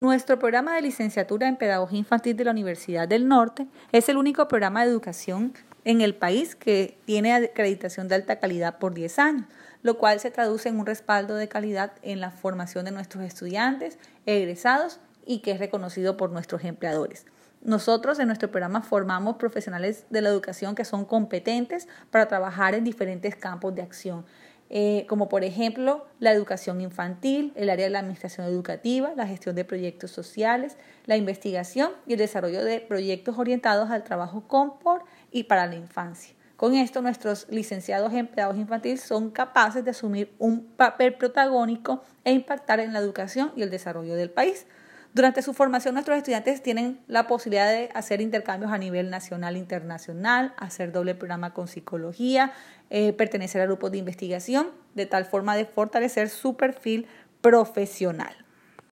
Nuestro programa de licenciatura en Pedagogía Infantil de la Universidad del Norte es el único programa de educación en el país que tiene acreditación de alta calidad por 10 años, lo cual se traduce en un respaldo de calidad en la formación de nuestros estudiantes, egresados y que es reconocido por nuestros empleadores. Nosotros en nuestro programa formamos profesionales de la educación que son competentes para trabajar en diferentes campos de acción eh, como por ejemplo la educación infantil, el área de la administración educativa, la gestión de proyectos sociales, la investigación y el desarrollo de proyectos orientados al trabajo con, por y para la infancia. Con esto, nuestros licenciados empleados infantiles son capaces de asumir un papel protagónico e impactar en la educación y el desarrollo del país. Durante su formación, nuestros estudiantes tienen la posibilidad de hacer intercambios a nivel nacional e internacional, hacer doble programa con psicología, eh, pertenecer a grupos de investigación, de tal forma de fortalecer su perfil profesional.